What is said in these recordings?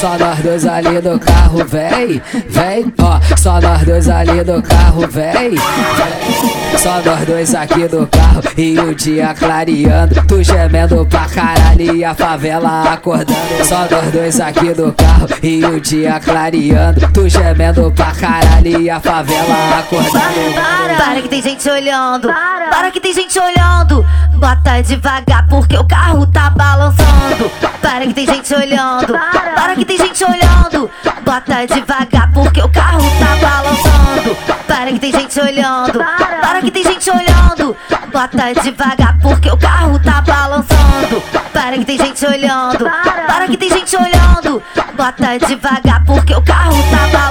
Só nós dois ali no carro, vem, vem. Ó, só nós dois ali no carro, vem, vem. Só nós dois aqui no carro e o dia clareando. Tu gemendo pra caralho e a favela acordando. Só nós dois aqui no carro e o dia clareando. Tu gemendo pra caralho e a favela acordando. Para, para que tem gente olhando. Para, para que tem gente olhando. Bota devagar porque o carro tá balançando. Para que tem gente olhando. Para, que tem gente olhando. Bota devagar porque o carro tá balançando. Para que tem gente olhando. Para, que tem gente olhando. Bota devagar porque o carro tá balançando. Para que tem gente olhando. Para que tem gente olhando. Bota devagar porque o carro tá balançando.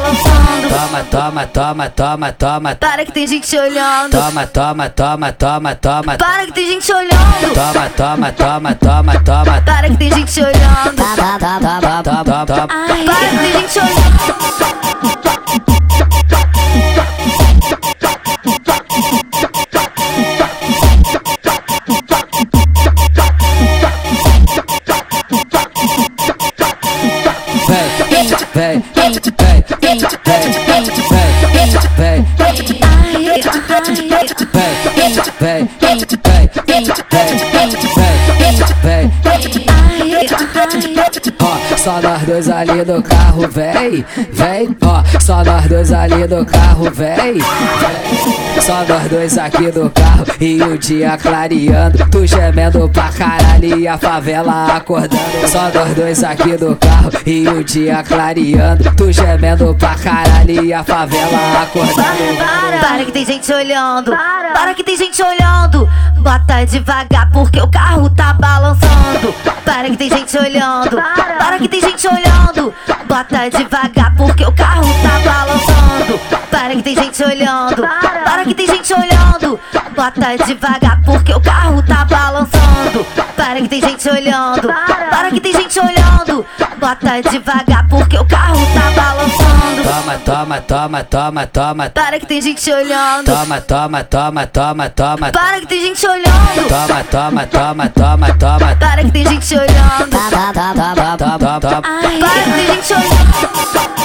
Toma, toma, toma, toma, toma. Para que tem gente olhando. Toma, toma, toma, toma, toma. Para que tem gente olhando. Toma, toma, toma, toma, toma. Para que tem gente olhando. Toma, toma, toma, toma. Para que tem gente olhando. Vem, vem, vem, Ó, só nós dois ali no carro, véi, véi, ó, só nós dois ali no carro, véi. véi. Só nós dois aqui no carro e o dia clareando. Tu gemendo pra caralho e a favela acordando. Só nós dois aqui no carro e o dia clareando. Tu gemendo pra caralho e a favela acordando. Para, para que tem gente olhando. Para que tem gente olhando. Bota devagar porque o carro tá balançando. Para que tem gente olhando. Para que tem gente olhando. Bota devagar porque o carro tem gente olhando. Para que tem gente olhando. Bota devagar porque o carro tá balançando. Para que tem gente olhando. Para que tem gente olhando. Bota devagar porque o carro tá balançando. Toma, toma, toma, toma, toma. Para que tem gente olhando. Toma, toma, toma, toma, toma. Para que tem gente olhando. Toma, toma, toma, toma, toma. Para que tem gente olhando. Toma, toma, toma, toma. Para que tem gente olhando.